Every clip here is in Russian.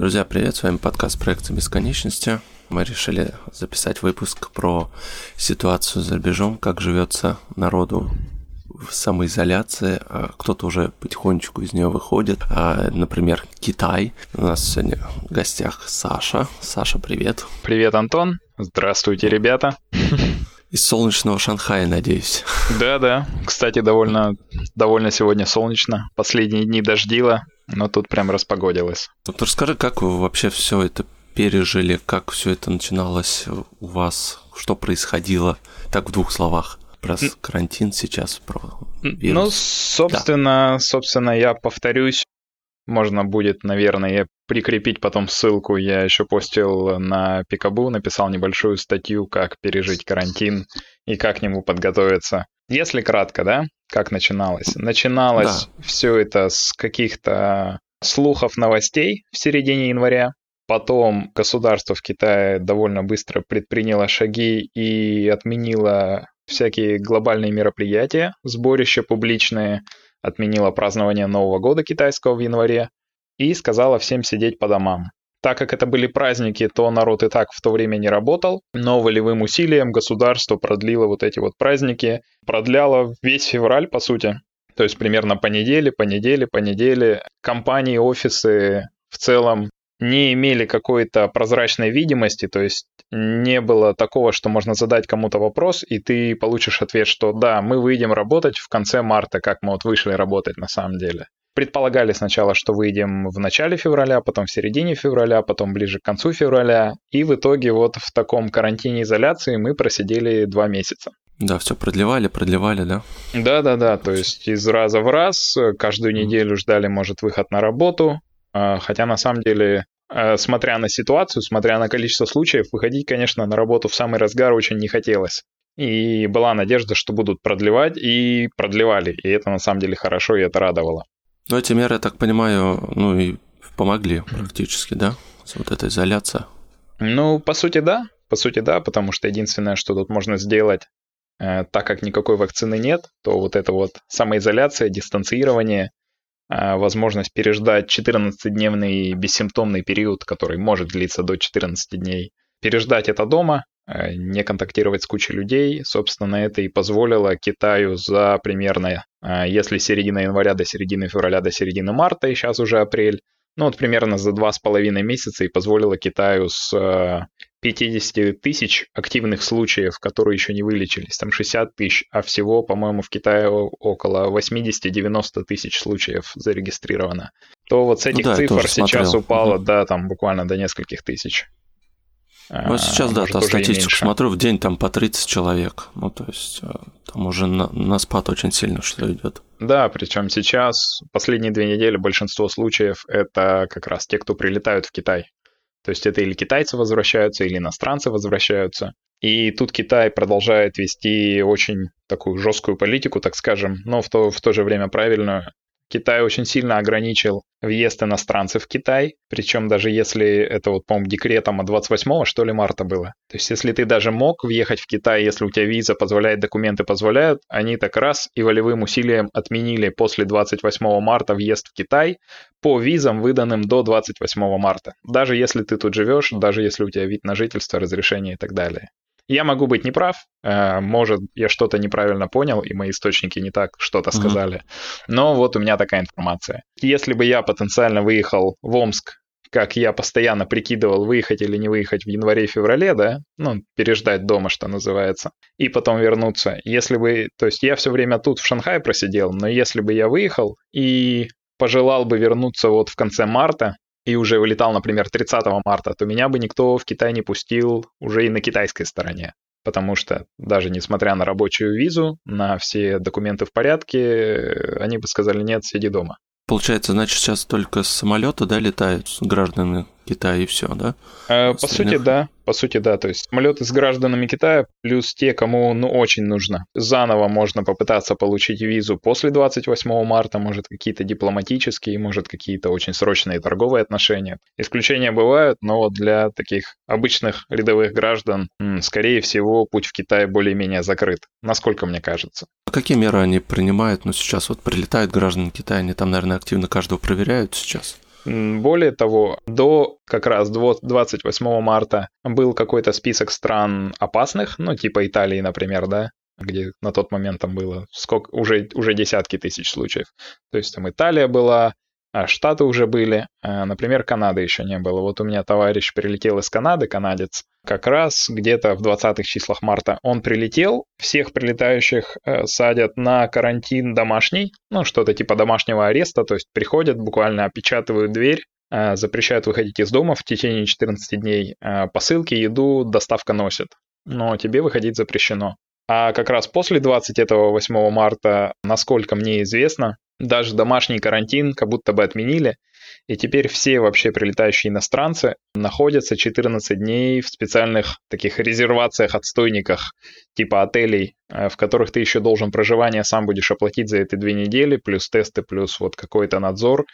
Друзья, привет, с вами подкаст проекта бесконечности. Мы решили записать выпуск про ситуацию за рубежом, как живется народу в самоизоляции, а кто-то уже потихонечку из нее выходит. А, например, Китай. У нас сегодня в гостях Саша. Саша, привет. Привет, Антон. Здравствуйте, ребята. Из солнечного Шанхая, надеюсь. Да-да. Кстати, довольно, довольно сегодня солнечно. Последние дни дождило, но тут прям распогодилось. Вот расскажи, как вы вообще все это пережили, как все это начиналось у вас, что происходило, так в двух словах про карантин сейчас, про вирус. Ну, собственно, да. собственно, я повторюсь, можно будет, наверное, прикрепить потом ссылку. Я еще постил на Пикабу, написал небольшую статью, как пережить карантин и как к нему подготовиться. Если кратко, да, как начиналось? Начиналось да. все это с каких-то слухов новостей в середине января. Потом государство в Китае довольно быстро предприняло шаги и отменило всякие глобальные мероприятия, сборища публичные, отменила празднование Нового года китайского в январе и сказала всем сидеть по домам. Так как это были праздники, то народ и так в то время не работал, но волевым усилием государство продлило вот эти вот праздники, продляло весь февраль, по сути. То есть примерно по неделе, по неделе, по неделе. Компании, офисы в целом не имели какой-то прозрачной видимости, то есть не было такого, что можно задать кому-то вопрос, и ты получишь ответ, что да, мы выйдем работать в конце марта, как мы вот вышли работать на самом деле. Предполагали сначала, что выйдем в начале февраля, потом в середине февраля, потом ближе к концу февраля, и в итоге вот в таком карантине изоляции мы просидели два месяца. Да, все продлевали, продлевали, да? Да, да, да. То есть из раза в раз каждую неделю ждали, может, выход на работу. А, хотя на самом деле Э, смотря на ситуацию, смотря на количество случаев, выходить, конечно, на работу в самый разгар очень не хотелось. И была надежда, что будут продлевать, и продлевали. И это на самом деле хорошо, и это радовало. Но эти меры, я так понимаю, ну и помогли практически, да? Вот эта изоляция. Ну, по сути, да. По сути, да, потому что единственное, что тут можно сделать, э, так как никакой вакцины нет, то вот это вот самоизоляция, дистанцирование, а, возможность переждать 14-дневный бессимптомный период, который может длиться до 14 дней, переждать это дома, не контактировать с кучей людей. Собственно, это и позволило Китаю за примерно, а, если середина января до середины февраля, до середины марта, и сейчас уже апрель, ну вот примерно за два с половиной месяца и позволило Китаю с 50 тысяч активных случаев, которые еще не вылечились, там 60 тысяч, а всего, по-моему, в Китае около 80-90 тысяч случаев зарегистрировано, то вот с этих ну, да, цифр сейчас смотрел. упало, угу. да, там буквально до нескольких тысяч. Ну, сейчас, да, та статистику смотрю, в день там по 30 человек. Ну, то есть э, там уже на, на спад очень сильно что идет. Да, причем сейчас, последние две недели, большинство случаев это как раз те, кто прилетают в Китай. То есть это или китайцы возвращаются, или иностранцы возвращаются. И тут Китай продолжает вести очень такую жесткую политику, так скажем, но в то, в то же время правильную. Китай очень сильно ограничил въезд иностранцев в Китай, причем даже если это вот, по-моему, декретом от 28 что ли марта было. То есть если ты даже мог въехать в Китай, если у тебя виза позволяет, документы позволяют, они так раз и волевым усилием отменили после 28 марта въезд в Китай по визам, выданным до 28 марта. Даже если ты тут живешь, даже если у тебя вид на жительство, разрешение и так далее. Я могу быть неправ, э, может, я что-то неправильно понял, и мои источники не так что-то сказали. Mm-hmm. Но вот у меня такая информация. Если бы я потенциально выехал в Омск, как я постоянно прикидывал, выехать или не выехать в январе-феврале, да, ну, переждать дома, что называется, и потом вернуться. Если бы, то есть я все время тут в Шанхае просидел, но если бы я выехал и пожелал бы вернуться вот в конце марта, и уже вылетал, например, 30 марта, то меня бы никто в Китай не пустил уже и на китайской стороне. Потому что даже несмотря на рабочую визу, на все документы в порядке, они бы сказали, нет, сиди дома. Получается, значит, сейчас только с самолета, да, летают граждане Китая и все, да? Э, по сути, да. По сути, да. То есть самолеты с гражданами Китая, плюс те, кому ну, очень нужно. Заново можно попытаться получить визу после 28 марта, может, какие-то дипломатические, может, какие-то очень срочные торговые отношения. Исключения бывают, но для таких обычных рядовых граждан, скорее всего, путь в Китай более-менее закрыт, насколько мне кажется. А какие меры они принимают? Ну, сейчас вот прилетают граждане Китая, они там, наверное, активно каждого проверяют сейчас. Более того, до как раз 28 марта был какой-то список стран опасных, ну, типа Италии, например, да, где на тот момент там было сколько, уже, уже десятки тысяч случаев. То есть там Италия была, а Штаты уже были, а, например, Канады еще не было. Вот у меня товарищ прилетел из Канады, канадец, как раз где-то в 20-х числах марта. Он прилетел, всех прилетающих э, садят на карантин домашний, ну, что-то типа домашнего ареста, то есть приходят, буквально опечатывают дверь, э, запрещают выходить из дома в течение 14 дней, э, посылки, еду, доставка носит. Но тебе выходить запрещено. А как раз после 28 марта, насколько мне известно, даже домашний карантин как будто бы отменили, и теперь все вообще прилетающие иностранцы находятся 14 дней в специальных таких резервациях, отстойниках, типа отелей, э, в которых ты еще должен проживание сам будешь оплатить за эти две недели, плюс тесты, плюс вот какой-то надзор,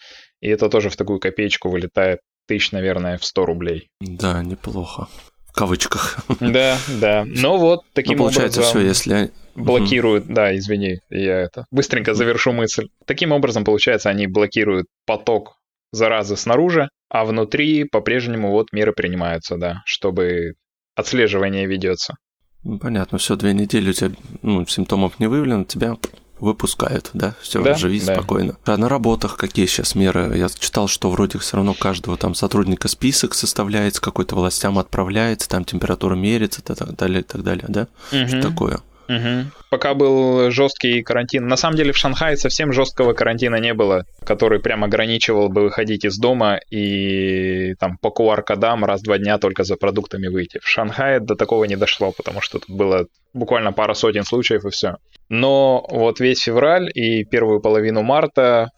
и это тоже в такую копеечку вылетает тысяч, наверное, в 100 рублей. Да, неплохо. В кавычках. Да, да. Но вот таким Но получается образом... все, если блокируют, угу. да, извини, я это быстренько завершу мысль. Таким образом, получается, они блокируют поток заразы снаружи, а внутри по-прежнему вот меры принимаются, да, чтобы отслеживание ведется. Ну, понятно, все, две недели у тебя ну, симптомов не выявлено, тебя выпускают, да, все, да, живи да. спокойно. А на работах какие сейчас меры? Я читал, что вроде все равно каждого там сотрудника список составляется, какой-то властям отправляется, там температура мерится, и так далее, и так далее, да? Угу. Что такое? Угу. Пока был жесткий карантин. На самом деле в Шанхае совсем жесткого карантина не было, который прям ограничивал бы выходить из дома и там по QR-кодам раз в два дня только за продуктами выйти. В Шанхае до такого не дошло, потому что тут было буквально пара сотен случаев и все. Но вот весь февраль и первую половину марта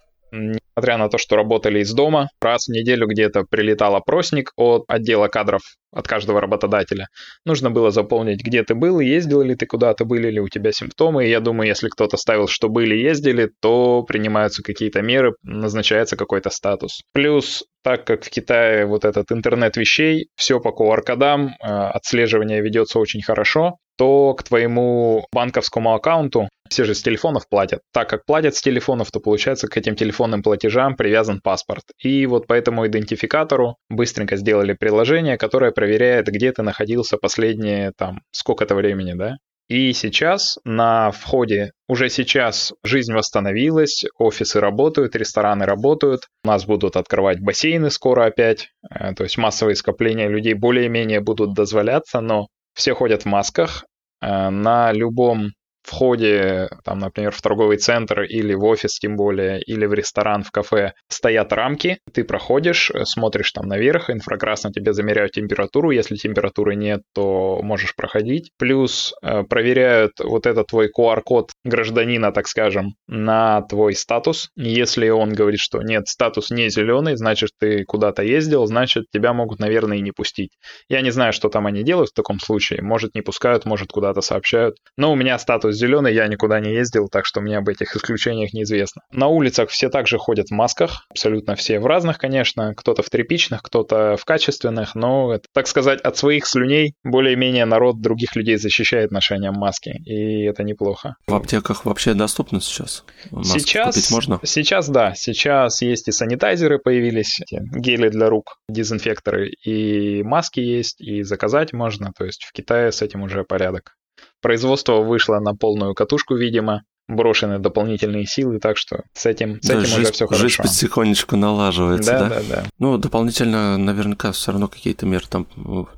несмотря на то, что работали из дома, раз в неделю где-то прилетал опросник от отдела кадров от каждого работодателя. Нужно было заполнить, где ты был, ездил ли ты куда-то, были ли у тебя симптомы. И я думаю, если кто-то ставил, что были, ездили, то принимаются какие-то меры, назначается какой-то статус. Плюс, так как в Китае вот этот интернет вещей, все по QR-кодам, э, отслеживание ведется очень хорошо, то к твоему банковскому аккаунту все же с телефонов платят. Так как платят с телефонов, то получается к этим телефонным платежам привязан паспорт. И вот по этому идентификатору быстренько сделали приложение, которое проверяет, где ты находился последние там сколько-то времени, да? И сейчас на входе, уже сейчас жизнь восстановилась, офисы работают, рестораны работают, у нас будут открывать бассейны скоро опять, э, то есть массовые скопления людей более-менее будут дозволяться, но все ходят в масках, э, на любом входе, там, например, в торговый центр или в офис тем более, или в ресторан, в кафе, стоят рамки, ты проходишь, э, смотришь там наверх, инфракрасно тебе замеряют температуру, если температуры нет, то можешь проходить. Плюс э, проверяют вот этот твой QR-код гражданина, так скажем, на твой статус. Если он говорит, что нет, статус не зеленый, значит, ты куда-то ездил, значит, тебя могут, наверное, и не пустить. Я не знаю, что там они делают в таком случае. Может, не пускают, может, куда-то сообщают. Но у меня статус зеленый, я никуда не ездил, так что мне об этих исключениях неизвестно. На улицах все также ходят в масках, абсолютно все в разных, конечно, кто-то в тряпичных, кто-то в качественных, но, это, так сказать, от своих слюней более-менее народ других людей защищает ношением маски, и это неплохо. В аптеках вообще доступно сейчас? Маски сейчас, купить можно? Сейчас, да, сейчас есть и санитайзеры появились, гели для рук, дезинфекторы, и маски есть, и заказать можно, то есть в Китае с этим уже порядок. Производство вышло на полную катушку, видимо, брошены дополнительные силы, так что с этим, с да, этим жизнь, уже все хорошо. Жизнь потихонечку налаживается, да? Да, да, да. Ну, дополнительно наверняка все равно какие-то меры, там,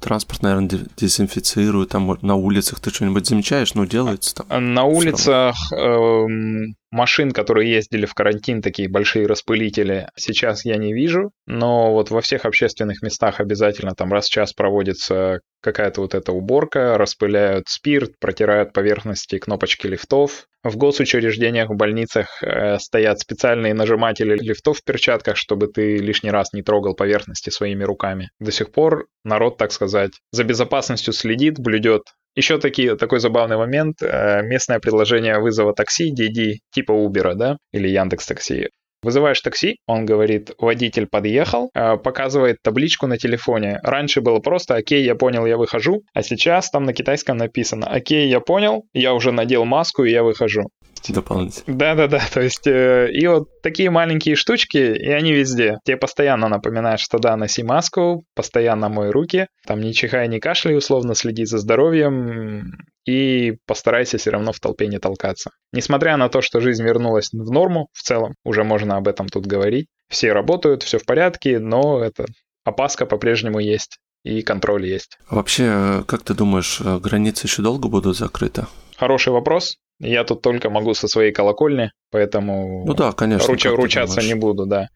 транспорт, наверное, дезинфицируют, там на улицах ты что-нибудь замечаешь, ну, делается там? На улицах эм, машин, которые ездили в карантин, такие большие распылители, сейчас я не вижу, но вот во всех общественных местах обязательно там раз в час проводится какая-то вот эта уборка, распыляют спирт, протирают поверхности кнопочки лифтов. В госучреждениях, в больницах э, стоят специальные нажиматели лифтов в перчатках, чтобы ты лишний раз не трогал поверхности своими руками. До сих пор народ, так сказать, за безопасностью следит, блюдет еще таки, такой забавный момент. Э, местное приложение вызова такси, DD, типа Uber, да, или Яндекс Такси, Вызываешь такси, он говорит, водитель подъехал, э, показывает табличку на телефоне. Раньше было просто «Окей, я понял, я выхожу», а сейчас там на китайском написано «Окей, я понял, я уже надел маску и я выхожу» дополнительно. Да-да-да, то есть э, и вот такие маленькие штучки, и они везде. Тебе постоянно напоминают, что да, носи маску, постоянно мой руки, там не чихай, не кашляй, условно следи за здоровьем, и постарайся все равно в толпе не толкаться. Несмотря на то, что жизнь вернулась в норму в целом, уже можно об этом тут говорить, все работают, все в порядке, но это опаска по-прежнему есть и контроль есть. Вообще, э, как ты думаешь, э, границы еще долго будут закрыты? Хороший вопрос. Я тут только могу со своей колокольни, поэтому ну да, конечно, руч, ручаться не буду, да.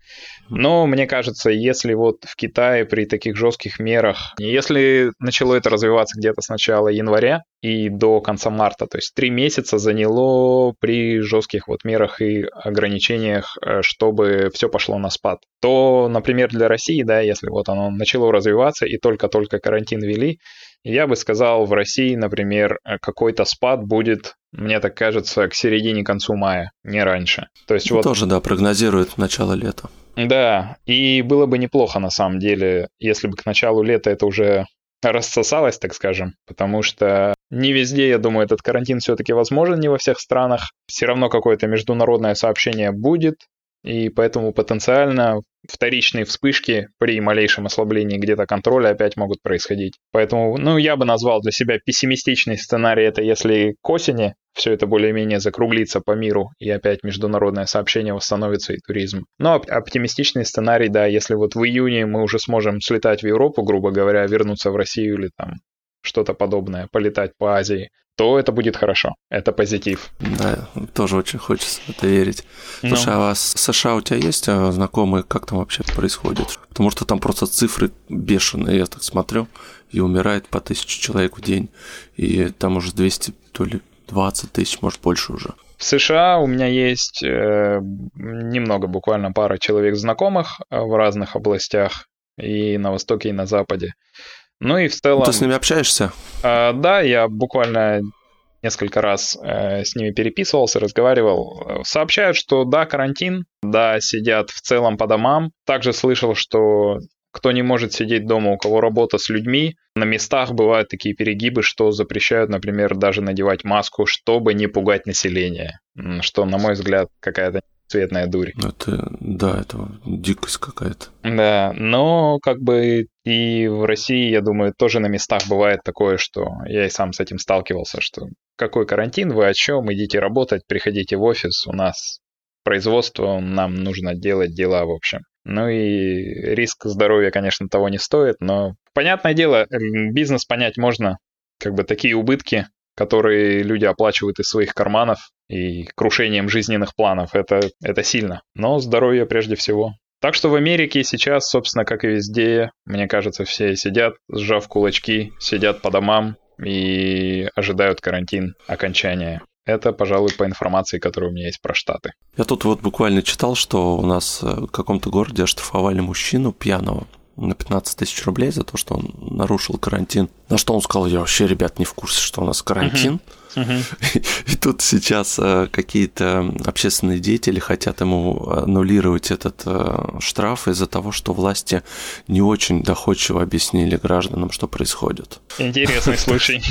Но мне кажется, если вот в Китае при таких жестких мерах, если начало это развиваться где-то с начала января и до конца марта, то есть три месяца заняло при жестких вот мерах и ограничениях, э, чтобы все пошло на спад, то, например, для России, да, если вот оно начало развиваться и только-только карантин ввели, я бы сказал, в России, например, какой-то спад будет, мне так кажется, к середине концу мая, не раньше. То есть вот... Тоже, да, прогнозируют начало лета. Да, и было бы неплохо, на самом деле, если бы к началу лета это уже рассосалось, так скажем, потому что не везде, я думаю, этот карантин все-таки возможен, не во всех странах. Все равно какое-то международное сообщение будет, и поэтому потенциально вторичные вспышки при малейшем ослаблении где-то контроля опять могут происходить. Поэтому, ну, я бы назвал для себя пессимистичный сценарий, это если к осени все это более-менее закруглится по миру, и опять международное сообщение восстановится и туризм. Но оптимистичный сценарий, да, если вот в июне мы уже сможем слетать в Европу, грубо говоря, вернуться в Россию или там что-то подобное, полетать по Азии, то это будет хорошо. Это позитив. Да, тоже очень хочется в это верить. Ну. Слушай, а в США у тебя есть а, знакомые, как там вообще происходит? Потому что там просто цифры бешеные, я так смотрю, и умирает по тысяче человек в день, и там уже 200, то ли 20 тысяч, может, больше уже. В США у меня есть э, немного, буквально пара человек знакомых э, в разных областях, и на Востоке, и на Западе. Ну и в целом... Ты с ними общаешься? Э, да, я буквально несколько раз э, с ними переписывался, разговаривал. Сообщают, что да, карантин, да, сидят в целом по домам. Также слышал, что кто не может сидеть дома, у кого работа с людьми, на местах бывают такие перегибы, что запрещают, например, даже надевать маску, чтобы не пугать население. Что, на мой взгляд, какая-то цветная дурь. Это, да, это дикость какая-то. Да, но как бы и в России, я думаю, тоже на местах бывает такое, что я и сам с этим сталкивался, что какой карантин, вы о чем, идите работать, приходите в офис, у нас производство, нам нужно делать дела, в общем. Ну и риск здоровья, конечно, того не стоит, но понятное дело, бизнес понять можно, как бы такие убытки которые люди оплачивают из своих карманов и крушением жизненных планов. Это, это сильно. Но здоровье прежде всего. Так что в Америке сейчас, собственно, как и везде, мне кажется, все сидят, сжав кулачки, сидят по домам и ожидают карантин окончания. Это, пожалуй, по информации, которая у меня есть про Штаты. Я тут вот буквально читал, что у нас в каком-то городе оштрафовали мужчину пьяного на 15 тысяч рублей за то, что он нарушил карантин. На что он сказал, я вообще, ребят, не в курсе, что у нас карантин. И тут сейчас э, какие-то общественные деятели хотят ему аннулировать этот э, штраф из-за того, что власти не очень доходчиво объяснили гражданам, что происходит. Интересный случай.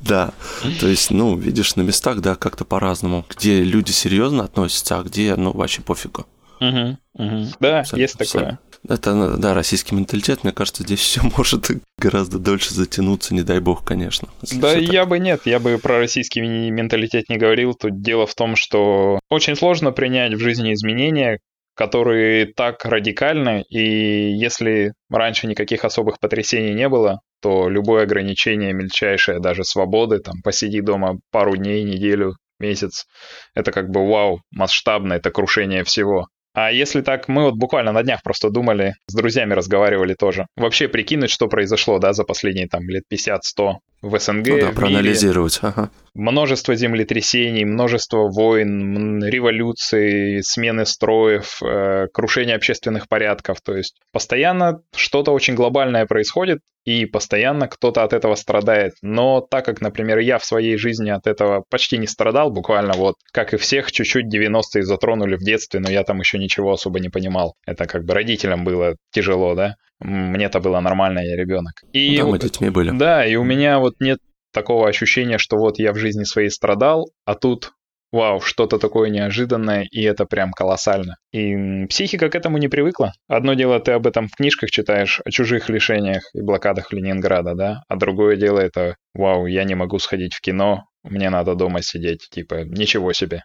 Да, то есть, ну, видишь, на местах, да, как-то по-разному, где люди серьезно относятся, а где, ну, вообще пофигу. Да, есть такое. Это, да, российский менталитет, мне кажется, здесь все может гораздо дольше затянуться, не дай бог, конечно. Да, я так. бы нет, я бы про российский менталитет не говорил. Тут дело в том, что очень сложно принять в жизни изменения, которые так радикальны, и если раньше никаких особых потрясений не было, то любое ограничение мельчайшее, даже свободы, там, посиди дома пару дней, неделю, месяц, это как бы вау, масштабно, это крушение всего. А если так, мы вот буквально на днях просто думали, с друзьями разговаривали тоже. Вообще прикинуть, что произошло, да, за последние там лет 50-100. В СНГ. Ну да, в проанализировать. Ага. Множество землетрясений, множество войн, революций, смены строев, э, крушение общественных порядков. То есть постоянно что-то очень глобальное происходит, и постоянно кто-то от этого страдает. Но так как, например, я в своей жизни от этого почти не страдал, буквально вот, как и всех, чуть-чуть 90-е затронули в детстве, но я там еще ничего особо не понимал. Это как бы родителям было тяжело, да? Мне-то было нормально, я ребенок. И да, мы детьми были. Да, и у меня вот нет такого ощущения, что вот я в жизни своей страдал, а тут вау, что-то такое неожиданное, и это прям колоссально. И психика к этому не привыкла. Одно дело, ты об этом в книжках читаешь, о чужих лишениях и блокадах Ленинграда, да, а другое дело это, вау, я не могу сходить в кино, мне надо дома сидеть, типа, ничего себе.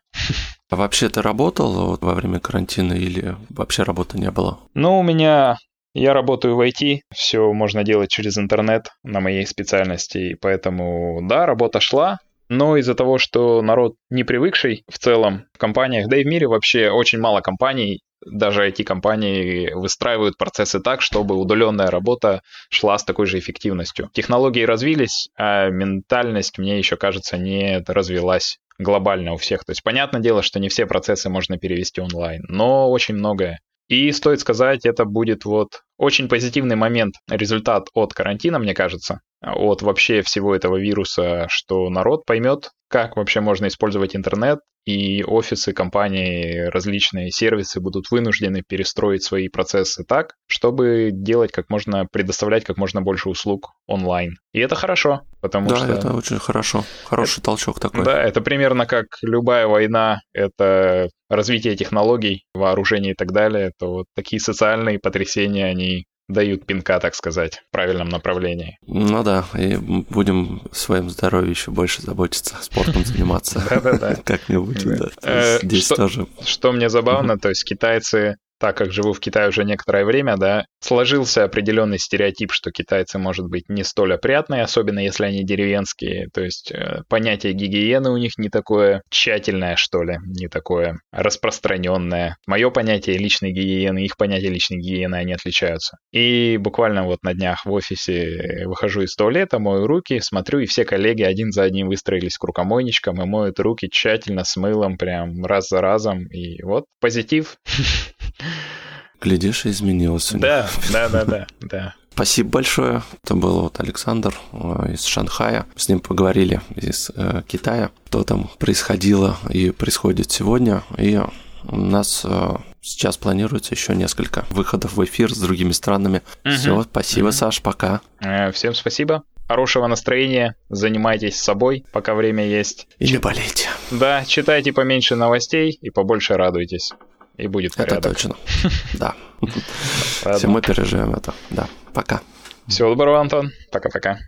А вообще ты работал вот во время карантина или вообще работы не было? Ну, у меня я работаю в IT, все можно делать через интернет на моей специальности, поэтому да, работа шла, но из-за того, что народ не привыкший в целом в компаниях, да и в мире вообще очень мало компаний, даже IT-компании выстраивают процессы так, чтобы удаленная работа шла с такой же эффективностью. Технологии развились, а ментальность, мне еще кажется, не развилась глобально у всех. То есть, понятное дело, что не все процессы можно перевести онлайн, но очень многое. И стоит сказать, это будет вот очень позитивный момент, результат от карантина, мне кажется, от вообще всего этого вируса, что народ поймет, как вообще можно использовать интернет, и офисы, компании, различные сервисы будут вынуждены перестроить свои процессы так, чтобы делать как можно, предоставлять как можно больше услуг онлайн. И это хорошо, потому да, что... Да, это очень хорошо. Хороший это... толчок такой. Да, это примерно как любая война, это развитие технологий, вооружений и так далее, то вот такие социальные потрясения, они дают пинка, так сказать, в правильном направлении. Ну да, и будем своим здоровьем еще больше заботиться, спортом заниматься. Да-да-да. Как-нибудь, да. Э, здесь тоже. Что мне забавно, то есть китайцы так как живу в Китае уже некоторое время, да, сложился определенный стереотип, что китайцы, может быть, не столь опрятные, особенно если они деревенские. То есть э, понятие гигиены у них не такое тщательное, что ли, не такое распространенное. Мое понятие личной гигиены, их понятие личной гигиены, они отличаются. И буквально вот на днях в офисе выхожу из туалета, мою руки, смотрю, и все коллеги один за одним выстроились к рукомойничкам и моют руки тщательно с мылом, прям раз за разом. И вот позитив. Глядишь, и изменилось. Да, да, да, да, да. Спасибо большое. Это был вот Александр э, из Шанхая. С ним поговорили из э, Китая, что там происходило и происходит сегодня. И у нас э, сейчас планируется еще несколько выходов в эфир с другими странами. Угу. Все, спасибо, угу. Саш, пока. Э, всем спасибо. Хорошего настроения, занимайтесь собой, пока время есть. И не болейте. Да, читайте поменьше новостей и побольше радуйтесь и будет порядок. Это точно, да. Все мы переживем это, да. Пока. Всего доброго, Антон. Пока-пока.